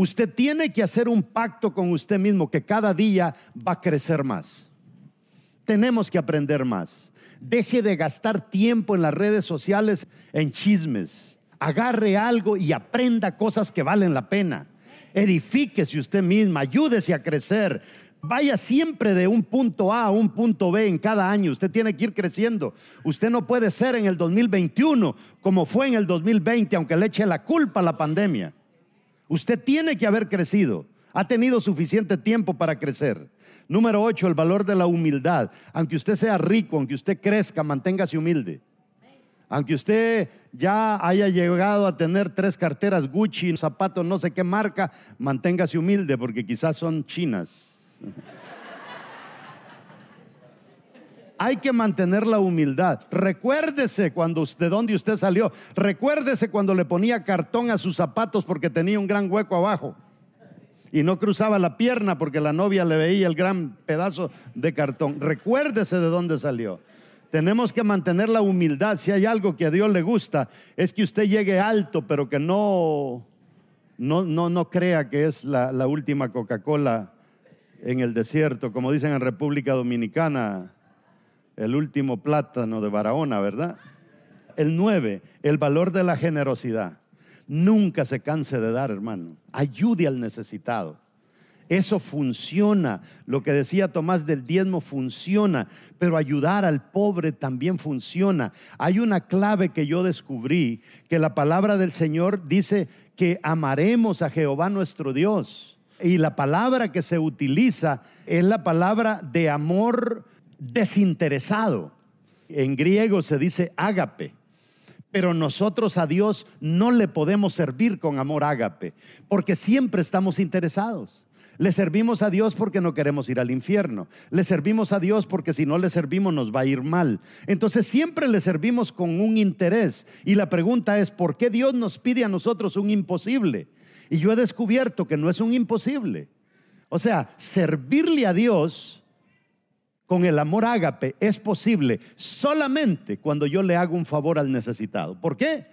Usted tiene que hacer un pacto con usted mismo que cada día va a crecer más. Tenemos que aprender más. Deje de gastar tiempo en las redes sociales en chismes. Agarre algo y aprenda cosas que valen la pena. Edifíquese usted misma, ayúdese a crecer. Vaya siempre de un punto A a un punto B en cada año. Usted tiene que ir creciendo. Usted no puede ser en el 2021 como fue en el 2020, aunque le eche la culpa a la pandemia. Usted tiene que haber crecido. Ha tenido suficiente tiempo para crecer. Número 8, el valor de la humildad. Aunque usted sea rico, aunque usted crezca, manténgase humilde. Aunque usted ya haya llegado a tener tres carteras Gucci, zapatos no sé qué marca, manténgase humilde porque quizás son chinas. Hay que mantener la humildad. Recuérdese cuando de dónde usted salió. Recuérdese cuando le ponía cartón a sus zapatos porque tenía un gran hueco abajo. Y no cruzaba la pierna porque la novia le veía el gran pedazo de cartón. Recuérdese de dónde salió. Tenemos que mantener la humildad. Si hay algo que a Dios le gusta, es que usted llegue alto, pero que no, no, no, no crea que es la, la última Coca-Cola en el desierto, como dicen en República Dominicana el último plátano de Barahona, ¿verdad? El nueve, el valor de la generosidad. Nunca se canse de dar, hermano. Ayude al necesitado. Eso funciona. Lo que decía Tomás del diezmo funciona, pero ayudar al pobre también funciona. Hay una clave que yo descubrí, que la palabra del Señor dice que amaremos a Jehová nuestro Dios. Y la palabra que se utiliza es la palabra de amor desinteresado. En griego se dice ágape. Pero nosotros a Dios no le podemos servir con amor ágape, porque siempre estamos interesados. Le servimos a Dios porque no queremos ir al infierno. Le servimos a Dios porque si no le servimos nos va a ir mal. Entonces siempre le servimos con un interés. Y la pregunta es, ¿por qué Dios nos pide a nosotros un imposible? Y yo he descubierto que no es un imposible. O sea, servirle a Dios con el amor ágape es posible solamente cuando yo le hago un favor al necesitado. ¿Por qué?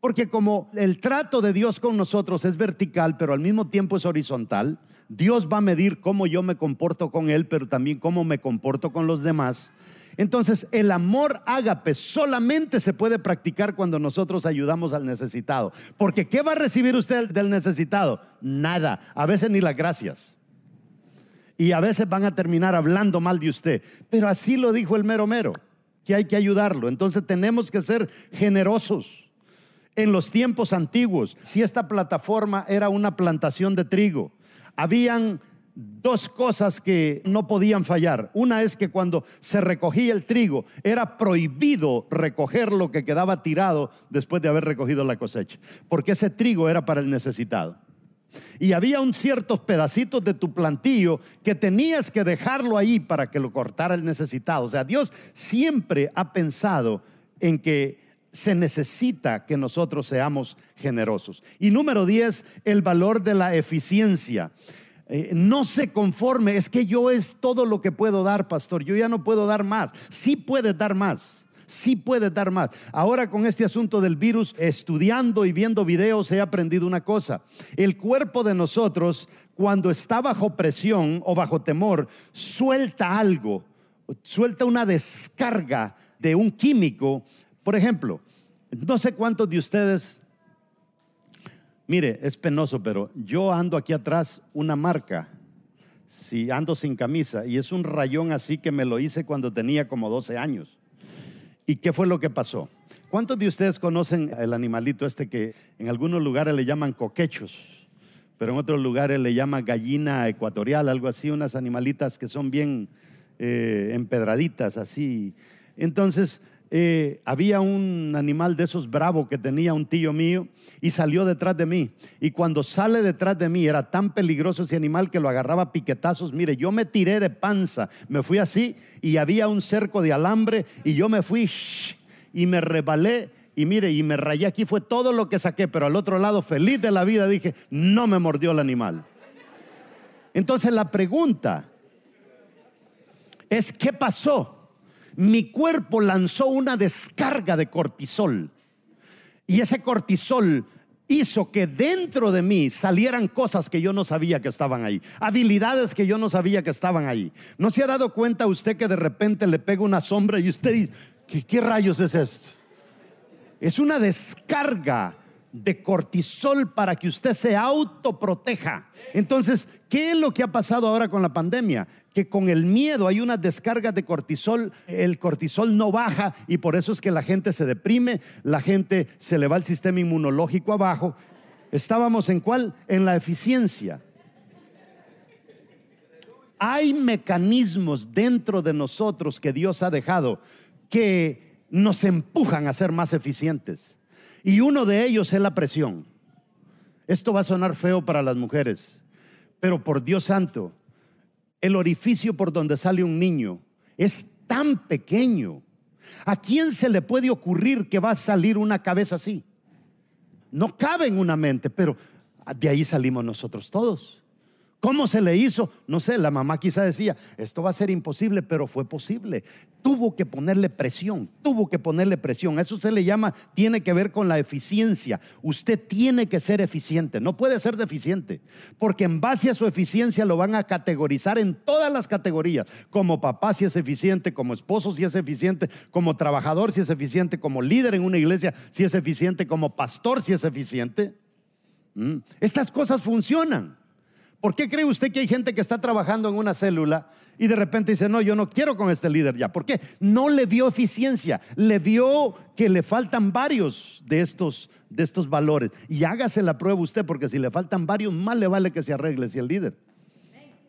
Porque como el trato de Dios con nosotros es vertical, pero al mismo tiempo es horizontal, Dios va a medir cómo yo me comporto con Él, pero también cómo me comporto con los demás. Entonces, el amor ágape solamente se puede practicar cuando nosotros ayudamos al necesitado. Porque ¿qué va a recibir usted del necesitado? Nada, a veces ni las gracias y a veces van a terminar hablando mal de usted. Pero así lo dijo el mero mero, que hay que ayudarlo. Entonces tenemos que ser generosos. En los tiempos antiguos, si esta plataforma era una plantación de trigo, habían dos cosas que no podían fallar. Una es que cuando se recogía el trigo, era prohibido recoger lo que quedaba tirado después de haber recogido la cosecha, porque ese trigo era para el necesitado. Y había un ciertos pedacitos de tu plantillo que tenías que dejarlo ahí para que lo cortara el necesitado. O sea, Dios siempre ha pensado en que se necesita que nosotros seamos generosos. Y número 10, el valor de la eficiencia. Eh, no se conforme, es que yo es todo lo que puedo dar, pastor. Yo ya no puedo dar más. Sí puedes dar más sí puedes dar más. Ahora con este asunto del virus, estudiando y viendo videos, he aprendido una cosa. El cuerpo de nosotros, cuando está bajo presión o bajo temor, suelta algo, suelta una descarga de un químico. Por ejemplo, no sé cuántos de ustedes, mire, es penoso, pero yo ando aquí atrás una marca si ando sin camisa y es un rayón así que me lo hice cuando tenía como 12 años. ¿Y qué fue lo que pasó? ¿Cuántos de ustedes conocen el animalito este que en algunos lugares le llaman coquechos, pero en otros lugares le llaman gallina ecuatorial, algo así, unas animalitas que son bien eh, empedraditas, así? Entonces, eh, había un animal de esos bravos que tenía un tío mío y salió detrás de mí. Y cuando sale detrás de mí era tan peligroso ese animal que lo agarraba piquetazos. Mire, yo me tiré de panza, me fui así y había un cerco de alambre y yo me fui y me rebalé y mire, y me rayé aquí, fue todo lo que saqué, pero al otro lado, feliz de la vida, dije, no me mordió el animal. Entonces la pregunta es, ¿qué pasó? Mi cuerpo lanzó una descarga de cortisol. Y ese cortisol hizo que dentro de mí salieran cosas que yo no sabía que estaban ahí, habilidades que yo no sabía que estaban ahí. ¿No se ha dado cuenta usted que de repente le pega una sombra y usted dice, ¿qué, rayos es esto? Es una descarga de cortisol para que usted se autoproteja. Entonces, ¿qué es lo que ha pasado ahora con la pandemia? Que con el miedo hay una descarga de cortisol, el cortisol no baja y por eso es que la gente se deprime, la gente se le va el sistema inmunológico abajo. Estábamos en cuál? En la eficiencia. Hay mecanismos dentro de nosotros que Dios ha dejado que nos empujan a ser más eficientes. Y uno de ellos es la presión. Esto va a sonar feo para las mujeres, pero por Dios santo, el orificio por donde sale un niño es tan pequeño. ¿A quién se le puede ocurrir que va a salir una cabeza así? No cabe en una mente, pero de ahí salimos nosotros todos. ¿Cómo se le hizo? No sé, la mamá quizá decía, esto va a ser imposible, pero fue posible. Tuvo que ponerle presión, tuvo que ponerle presión. Eso se le llama, tiene que ver con la eficiencia. Usted tiene que ser eficiente, no puede ser deficiente, porque en base a su eficiencia lo van a categorizar en todas las categorías. Como papá si es eficiente, como esposo si es eficiente, como trabajador si es eficiente, como líder en una iglesia si es eficiente, como pastor si es eficiente. ¿Mm? Estas cosas funcionan. ¿Por qué cree usted que hay gente que está trabajando en una célula y de repente dice, no, yo no quiero con este líder ya? ¿Por qué? No le vio eficiencia, le vio que le faltan varios de estos, de estos valores. Y hágase la prueba usted, porque si le faltan varios, más le vale que se arregle si el líder.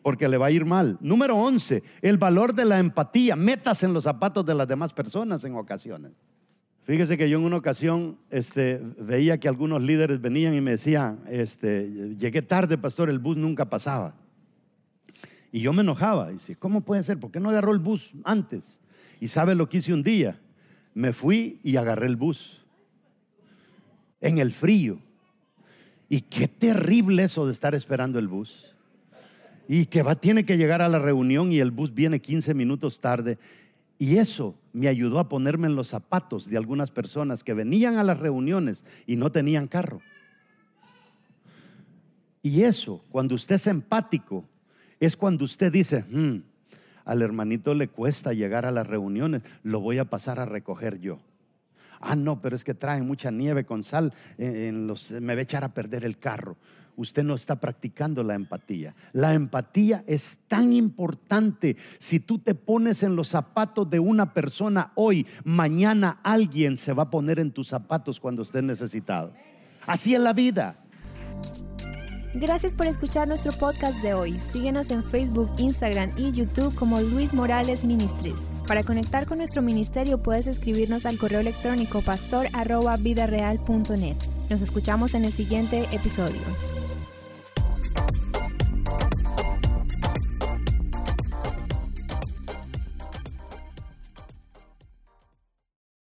Porque le va a ir mal. Número 11, el valor de la empatía. Metas en los zapatos de las demás personas en ocasiones. Fíjese que yo en una ocasión este, veía que algunos líderes venían y me decían, este, llegué tarde, pastor, el bus nunca pasaba. Y yo me enojaba. Y decía, ¿cómo puede ser? ¿Por qué no agarró el bus antes? Y sabe lo que hice un día. Me fui y agarré el bus. En el frío. Y qué terrible eso de estar esperando el bus. Y que va, tiene que llegar a la reunión y el bus viene 15 minutos tarde. Y eso me ayudó a ponerme en los zapatos de algunas personas que venían a las reuniones y no tenían carro. Y eso, cuando usted es empático, es cuando usted dice, hmm, al hermanito le cuesta llegar a las reuniones, lo voy a pasar a recoger yo. Ah, no, pero es que traen mucha nieve con sal, en los, me va a echar a perder el carro usted no está practicando la empatía. La empatía es tan importante. Si tú te pones en los zapatos de una persona hoy, mañana alguien se va a poner en tus zapatos cuando estés necesitado. Así es la vida. Gracias por escuchar nuestro podcast de hoy. Síguenos en Facebook, Instagram y YouTube como Luis Morales Ministries. Para conectar con nuestro ministerio puedes escribirnos al correo electrónico pastor.vidareal.net. Nos escuchamos en el siguiente episodio.